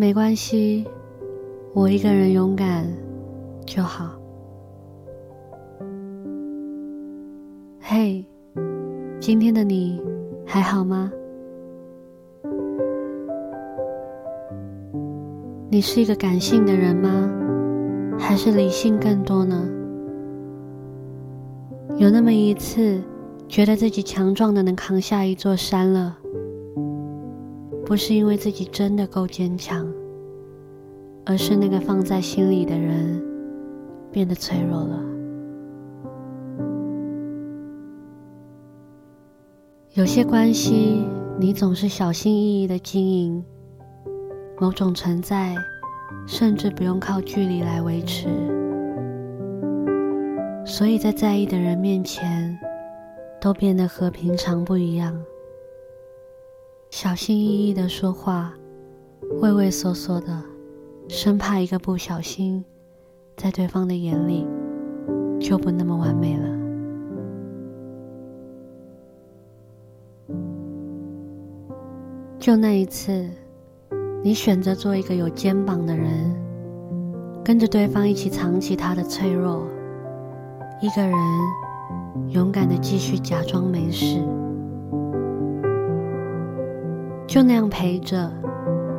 没关系，我一个人勇敢就好。嘿，今天的你还好吗？你是一个感性的人吗？还是理性更多呢？有那么一次，觉得自己强壮的能扛下一座山了，不是因为自己真的够坚强，而是那个放在心里的人变得脆弱了。有些关系，你总是小心翼翼的经营，某种存在，甚至不用靠距离来维持，所以在在意的人面前，都变得和平常不一样。小心翼翼的说话，畏畏缩缩的，生怕一个不小心，在对方的眼里，就不那么完美了。就那一次，你选择做一个有肩膀的人，跟着对方一起藏起他的脆弱，一个人勇敢的继续假装没事，就那样陪着。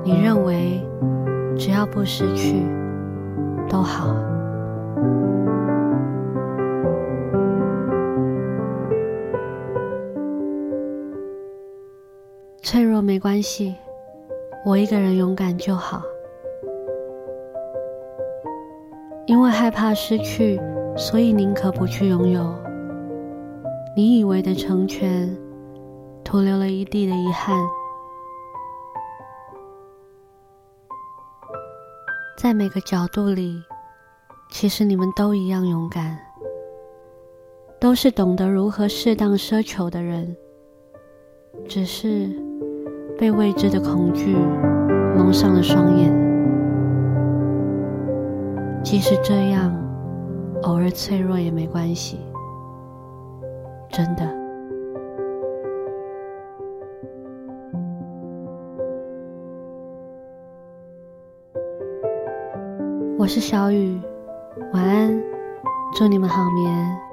你认为只要不失去，都好。脆弱没关系，我一个人勇敢就好。因为害怕失去，所以宁可不去拥有。你以为的成全，徒留了一地的遗憾。在每个角度里，其实你们都一样勇敢，都是懂得如何适当奢求的人，只是。被未知的恐惧蒙上了双眼，即使这样，偶尔脆弱也没关系，真的。我是小雨，晚安，祝你们好眠。